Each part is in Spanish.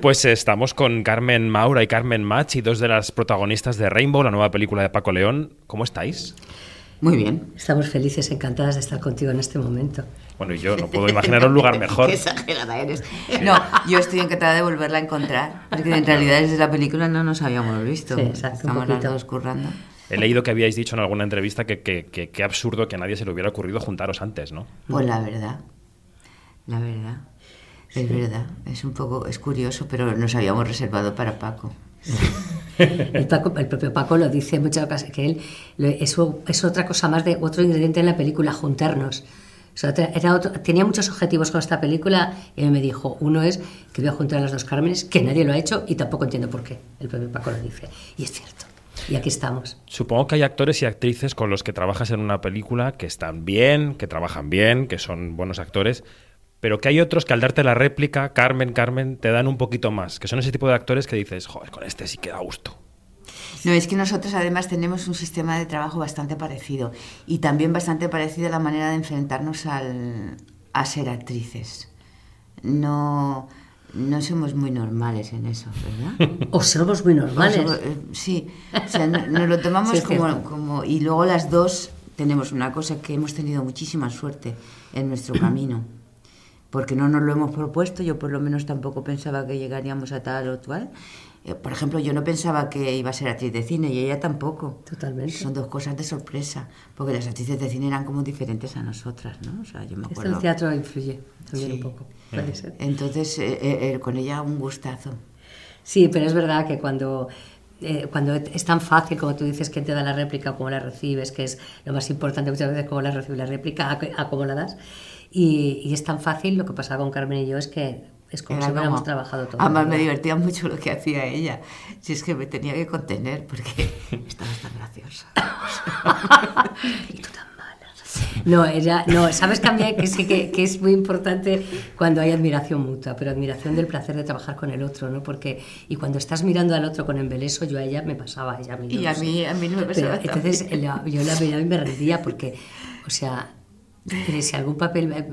Pues estamos con Carmen Maura y Carmen Machi, dos de las protagonistas de Rainbow, la nueva película de Paco León. ¿Cómo estáis? Muy bien. Estamos felices, encantadas de estar contigo en este momento. Bueno, y yo no puedo imaginar un lugar mejor. Qué exagerada eres. No, yo estoy encantada de volverla a encontrar, porque en realidad desde la película no nos habíamos visto. Sí, exacto, Estamos las dos currando. He leído que habíais dicho en alguna entrevista que que- que- qué absurdo que a nadie se le hubiera ocurrido juntaros antes, ¿no? Pues la verdad, la verdad, es verdad. Es un poco, es curioso, pero nos habíamos reservado para Paco. El, Paco- el propio Paco lo dice en muchas ocasiones, que él eso es otra cosa más de otro ingrediente en la película, juntarnos. O sea, otra- era otro- tenía muchos objetivos con esta película y él me dijo, uno es que voy a juntar a las dos Cármenes, que nadie lo ha hecho y tampoco entiendo por qué. El propio Paco lo dice. Y es cierto. Y aquí estamos. Supongo que hay actores y actrices con los que trabajas en una película que están bien, que trabajan bien, que son buenos actores, pero que hay otros que al darte la réplica, Carmen, Carmen, te dan un poquito más, que son ese tipo de actores que dices, joder, con este sí que da gusto. No, es que nosotros además tenemos un sistema de trabajo bastante parecido y también bastante parecido a la manera de enfrentarnos al, a ser actrices. No, no somos muy normales en eso, ¿verdad? O somos muy normales. Eh, sí, o sea, no- nos lo tomamos Sí, como... Y luego las dos tenemos una cosa que hemos tenido muchísima suerte en nuestro camino, porque no nos lo hemos propuesto, yo por lo menos tampoco pensaba que llegaríamos a tal o cual. Eh, Por ejemplo, yo no pensaba que iba a ser actriz de cine y ella tampoco. Totalmente. Son dos cosas de sorpresa, porque las actrices de cine eran como diferentes a nosotras, ¿no? O sea, yo me Esto acuerdo... el teatro influye también Sí. un poco. Puede ser. Entonces, eh, eh, eh, con ella un gustazo. Sí, pero es verdad que cuando, eh, cuando es tan fácil, como tú dices, que te da la réplica cómo la recibes, que es lo más importante muchas veces, cómo la recibes la réplica, a, a cómo la das. Y, y es tan fácil, lo que pasa con Carmen y yo es que es como Era si hubiéramos como- trabajado todo. Además me divertía mucho lo que hacía ella. Si es que me tenía que contener porque estaba tan graciosa. y tú tan mala. No, ella, no, sabes también que, sí que, que es muy importante cuando hay admiración mutua, pero admiración del placer de trabajar con el otro, ¿no? Porque, y cuando estás mirando al otro con embeleso, yo a ella me pasaba, ella a mí no Y a mí, a mí no me Pero pasaba entonces también. la- yo la miraba y me rendía porque, o sea, pero si algún papel, me-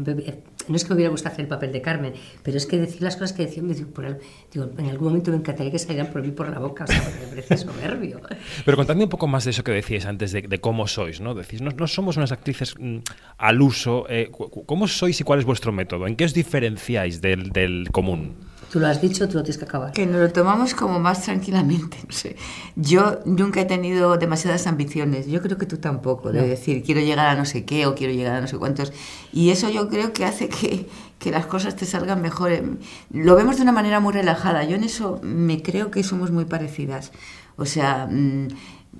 no es que me hubiera gustado hacer el papel de Carmen, pero es que decir las cosas que decía, me digo, en algún momento me encantaría que salieran por mí por la boca, o sea, porque me parece soberbio. Pero contadme un poco más de eso que decíais antes, de, cómo sois, ¿no? Decís, no, no somos unas actrices mm, al uso. eh, ¿Cómo sois y cuál es vuestro método? ¿En qué os diferenciáis del, del común? Tú lo has dicho, tú lo tienes que acabar. Que nos lo tomamos como más tranquilamente. No sé. Yo nunca he tenido demasiadas ambiciones. Yo creo que tú tampoco. De No. decir, quiero llegar a no sé qué o quiero llegar a no sé cuántos. Y eso yo creo que hace que, que las cosas te salgan mejor. Em, Lo vemos de una manera muy relajada. Yo en eso me creo que somos muy parecidas. O sea, mm,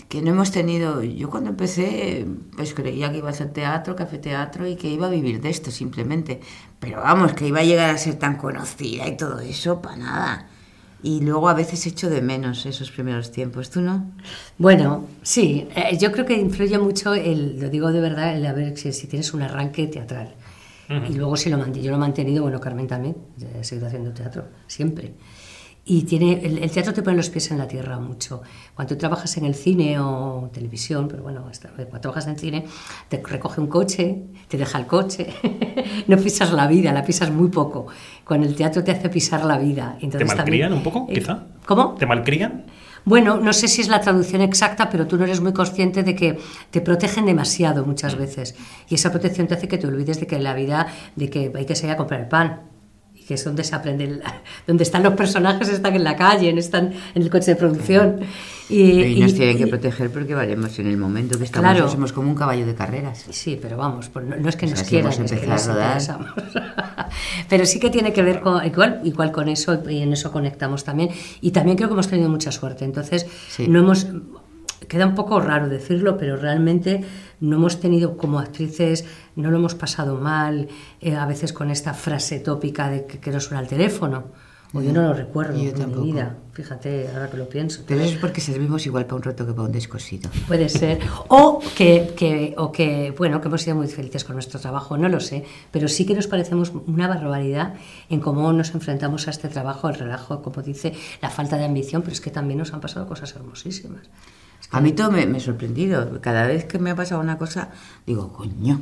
que no hemos tenido... Yo cuando empecé, pues creía que iba a hacer teatro, café teatro y que iba a vivir de esto simplemente. Pero vamos, que iba a llegar a ser tan conocida y todo eso, para nada. Y luego a veces echo de menos esos primeros tiempos. ¿Tú no? Bueno, sí, eh, yo creo que influye mucho, el, lo digo de verdad, el haber, si, si tienes un arranque teatral. Y luego si lo mant- yo lo he mantenido, bueno, Carmen también, he seguido haciendo teatro, siempre. Y tiene, el, el teatro te pone los pies en la tierra mucho. Cuando tú trabajas en el cine o televisión, pero bueno, hasta- cuando trabajas en cine, te recoge un coche, te deja el coche, no pisas la vida, la pisas muy poco. Con el teatro te hace pisar la vida. ¿Te Entonces malcrían también- un poco, eh, quizá? ¿Cómo? ¿Te malcrían? Bueno, no sé si es la traducción exacta, pero tú no eres muy consciente de que te protegen demasiado muchas veces. Y esa protección te hace que te olvides de que la vida, de que hay que salir a comprar el pan. Que es donde se aprende, donde están los personajes, están en la calle, no están en el coche de producción. Y, Y nos y- tienen que proteger porque valemos en el momento que estamos. Claro. Somos como un caballo de carreras. Sí, pero vamos, pues no, no es que nos quieran, es que interesamos. pero sí que tiene que ver con, igual, igual con eso, y en eso conectamos también. Y también creo que hemos tenido mucha suerte. Entonces, Sí. no hemos, queda un poco raro decirlo, pero realmente no hemos tenido como actrices, no lo hemos pasado mal, eh, a veces con esta frase tópica de que, que no suena el teléfono. O yo no lo recuerdo Yo en tampoco. mi vida, fíjate, ahora que lo pienso. Pero eso es porque servimos igual para un roto que para un descosido. Puede ser. O que, que- o que, bueno, que hemos sido muy felices con nuestro trabajo, no lo sé, pero sí que nos parecemos una barbaridad en cómo nos enfrentamos a este trabajo, el relajo, como dice, la falta de ambición, pero es que también nos han pasado cosas hermosísimas. A mí todo me, me ha sorprendido. Cada vez que me ha pasado una cosa, digo, coño,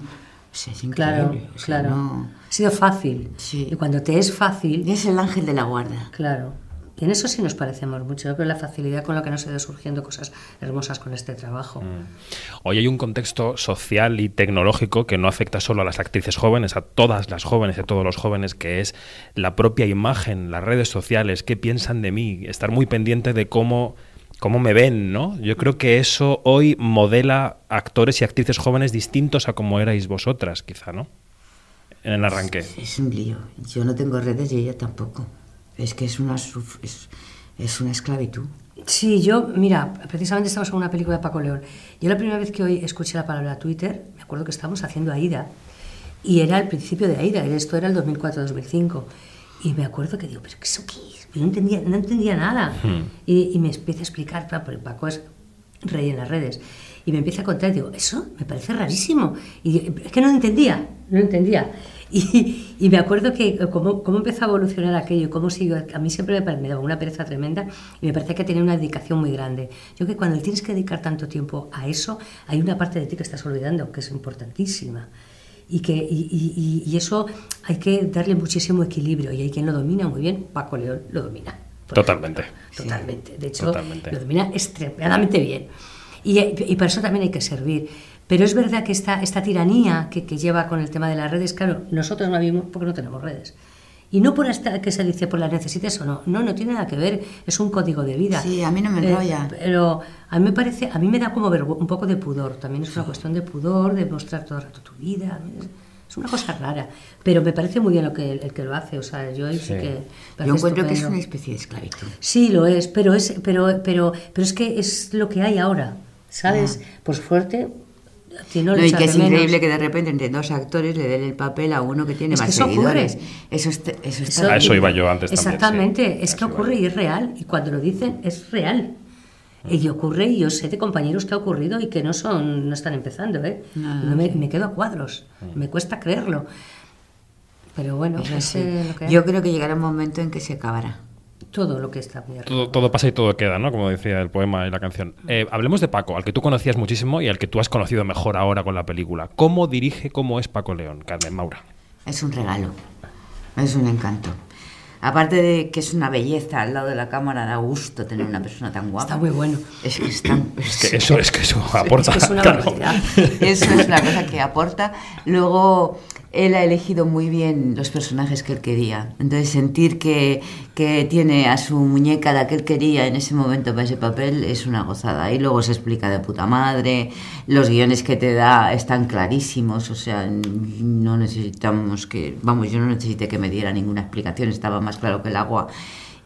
es Claro, increíble. O sea, claro. no- Ha sido fácil. Sí. Y cuando te es fácil, Es el ángel de la guarda. claro. Y en eso sí nos parecemos mucho. Yo creo la facilidad con la que nos ha ido surgiendo cosas hermosas con este trabajo. Hoy hay un contexto social y tecnológico que no afecta solo a las actrices jóvenes, a todas las jóvenes y a todos los jóvenes, que es la propia imagen, las redes sociales, qué piensan de mí, estar muy pendiente de cómo, cómo me ven, ¿no? Yo creo que eso hoy modela actores y actrices jóvenes distintos a como erais vosotras, quizá, ¿no? En el arranque. Es un lío. Yo no tengo redes y ella tampoco. Es que es una, es, es una esclavitud. Sí, yo, mira, precisamente estamos en una película de Paco León. Yo la primera vez que hoy escuché la palabra Twitter, me acuerdo que estábamos haciendo Aida. Y era el principio de Aida, esto era el 2004-2005. Y me acuerdo que digo, ¿pero qué eso qué es? Yo no entendía, no entendía nada. Y, y me empieza a explicar, claro, porque Paco es rey en las redes. Y me empieza a contar, y digo, eso me parece rarísimo. Y yo, es que no entendía, no entendía. Y, y me acuerdo que eh, cómo, cómo empezó a evolucionar aquello, cómo siguió. A mí siempre me, me daba una pereza tremenda y me parecía que tenía una dedicación muy grande. Yo creo que cuando tienes que dedicar tanto tiempo a eso, hay una parte de ti que estás olvidando, que es importantísima. Y, que, y, y- y- eso hay que darle muchísimo equilibrio. Y hay quien lo domina muy bien, Paco León lo domina. Totalmente. Totalmente. De hecho, Totalmente. lo domina extremadamente bien. Y, y para eso también hay que servir. Pero es verdad que esta, esta tiranía que, que lleva con el tema de las redes, claro, nosotros no vivimos porque no tenemos redes. Y no por esta que se dice por las necesites o no, no, no tiene nada que ver, es un código de vida. Sí, a mí no me enrolla. pero a mí me parece, a mí me da como un poco de pudor, también es una cuestión de pudor, de mostrar todo el rato tu vida. es- una cosa rara, pero me parece muy bien lo que el, que lo hace, o sea, yo sí, Sí. que... Yo encuentro que es estupendo. una especie de esclavitud. Sí, lo es, pero es, pero, pero, pero es que es lo que hay ahora, ¿sabes? Por suerte, ti no, No, y que es menos. increíble que de repente entre dos actores le den el papel a uno que tiene Es que más eso ocurre. seguidores. Eso, está- eso está Eso- A eso iba yo antes también, Exactamente, sí. es que eso ocurre y es real, y cuando lo dicen es real. Y ocurre, y yo sé de compañeros que ha ocurrido y que no son, no están empezando, ¿eh? No, No me, me quedo a cuadros, me cuesta creerlo. Pero bueno, así. eh, lo que. Yo creo que llegará un momento en que se acabará. Todo lo que está muy. Todo, todo pasa y todo queda, ¿no? Como decía el poema y la canción. Eh, hablemos de Paco, al que tú conocías muchísimo y al que tú has conocido mejor ahora con la película. ¿Cómo dirige, cómo es Paco León, Carmen Maura? Es un regalo. Es un encanto. Aparte de que es una belleza al lado de la cámara, da gusto tener una persona tan guapa. Está muy bueno. Es que es tan... Es que eso es que eso aporta. Es una claro. barbaridad. Eso es una cosa que aporta. Luego, él ha elegido muy bien los personajes que él quería. Entonces, sentir que, que tiene a su muñeca la que él quería en ese momento para ese papel es una gozada. Y luego se explica de puta madre. Los guiones que te da están clarísimos. O sea, no necesitamos que. Vamos, yo no necesité que me diera ninguna explicación. Estaba más claro que el agua.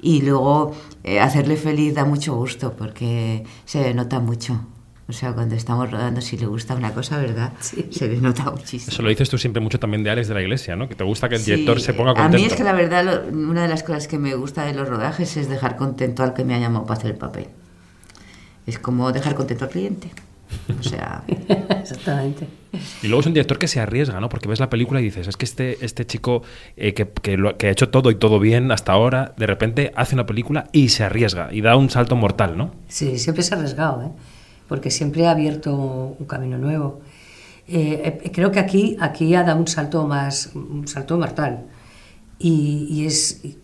Y luego, eh, hacerle feliz da mucho gusto porque se nota mucho. O sea, cuando estamos rodando, si le gusta una cosa, ¿verdad? Sí. Se le nota muchísimo. Eso lo dices tú siempre mucho también de Alex de la Iglesia, ¿no? Que te gusta que el Sí, director se ponga A contento. mí es que la verdad, lo- una de las cosas que me gusta de los rodajes es dejar contento al que me ha llamado para hacer el papel. Es como dejar contento al cliente. O sea, Exactamente. Y luego es un director que se arriesga, ¿no? Porque ves la película y dices, es que este, este chico eh, que, que lo- que ha hecho todo y todo bien hasta ahora, de repente hace una película y se arriesga y da un salto mortal, ¿no? Sí, siempre se ha arriesgado, ¿eh? Porque siempre ha abierto un camino nuevo. Eh, eh, creo que aquí, aquí ha dado un salto más, un salto mortal. Y, y es, y,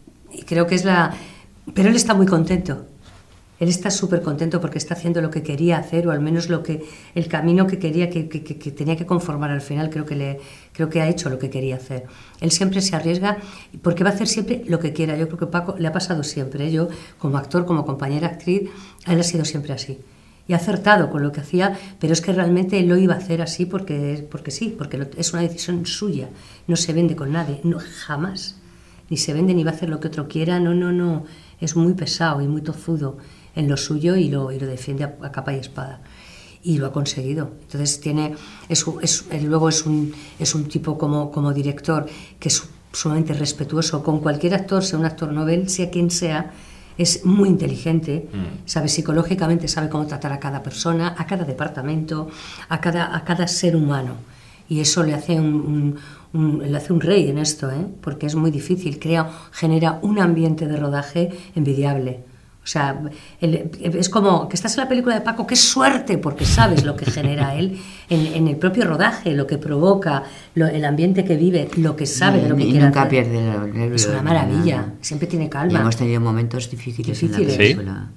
creo que es la... Pero él está muy contento. Él está súper contento porque está haciendo lo que quería hacer, o al menos lo que, el camino que quería, que, que- que- que tenía que conformar al final, creo que, le, creo que ha hecho lo que quería hacer. Él siempre se arriesga porque va a hacer siempre lo que quiera. Yo creo que Paco le ha pasado siempre. ¿eh? Yo, como actor, como compañera actriz, a él ha sido siempre así. Y acertado con lo que hacía, pero es que realmente lo iba a hacer así porque, porque sí, porque es una decisión suya. No se vende con nadie, no, jamás. Ni se vende ni va a hacer lo que otro quiera, no, no, no. Es muy pesado y muy tozudo en lo suyo y lo, y lo defiende a, capa y espada. Y lo ha conseguido. Entonces tiene, es, es- luego es un, es un tipo como, como director que es sumamente respetuoso con cualquier actor, sea un actor novel, sea quien sea, es muy inteligente, sabe psicológicamente, sabe cómo tratar a cada persona, a cada departamento, a cada, a cada ser humano. Y eso le hace un, un- un- le hace un rey en esto, ¿eh? porque es muy difícil, crea, genera un ambiente de rodaje envidiable. O sea, el- es como que estás en la película de Paco, qué suerte, porque sabes lo que genera él en, en el propio rodaje, lo que provoca, lo- el ambiente que vive, lo que sabe de lo que y quiere nunca hacer. pierde el nervio. Es una maravilla, nada. siempre tiene Y calma. hemos tenido momentos difíciles, Difíciles. en la película.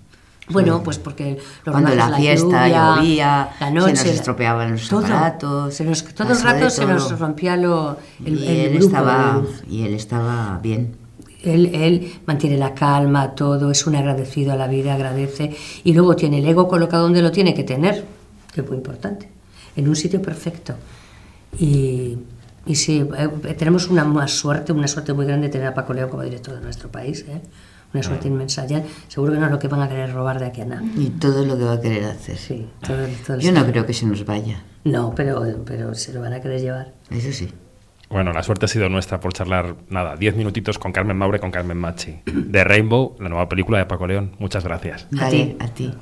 Bueno, pues porque los Cuando la fiesta lluvia, llovía, la se noche, nos estropeaban los todo, aparatos, se nos- todo el rato se nos rompía lo, el, y, el él grupo, estaba, y él estaba bien. Él, él mantiene la calma, todo, es un agradecido a la vida, agradece y luego tiene el ego colocado donde lo tiene que tener, que es muy importante, en un sitio perfecto. Y, y sí, eh, tenemos una, una suerte, una suerte muy grande de tener a Paco León como director de nuestro país, ¿eh? una suerte inmensa. Ya, seguro que no es lo que van a querer robar de aquí a nada. Y todo lo que va a querer hacer. Sí, todo, todo Yo no creo que se nos vaya, No, pero, pero se lo van a querer llevar. eso sí. Bueno, la suerte ha sido nuestra por charlar, nada, 10 minutitos con Carmen Maure, con Carmen Machi. De Rainbow, la nueva película de Paco León. Muchas gracias. A Vale, ti. a ti.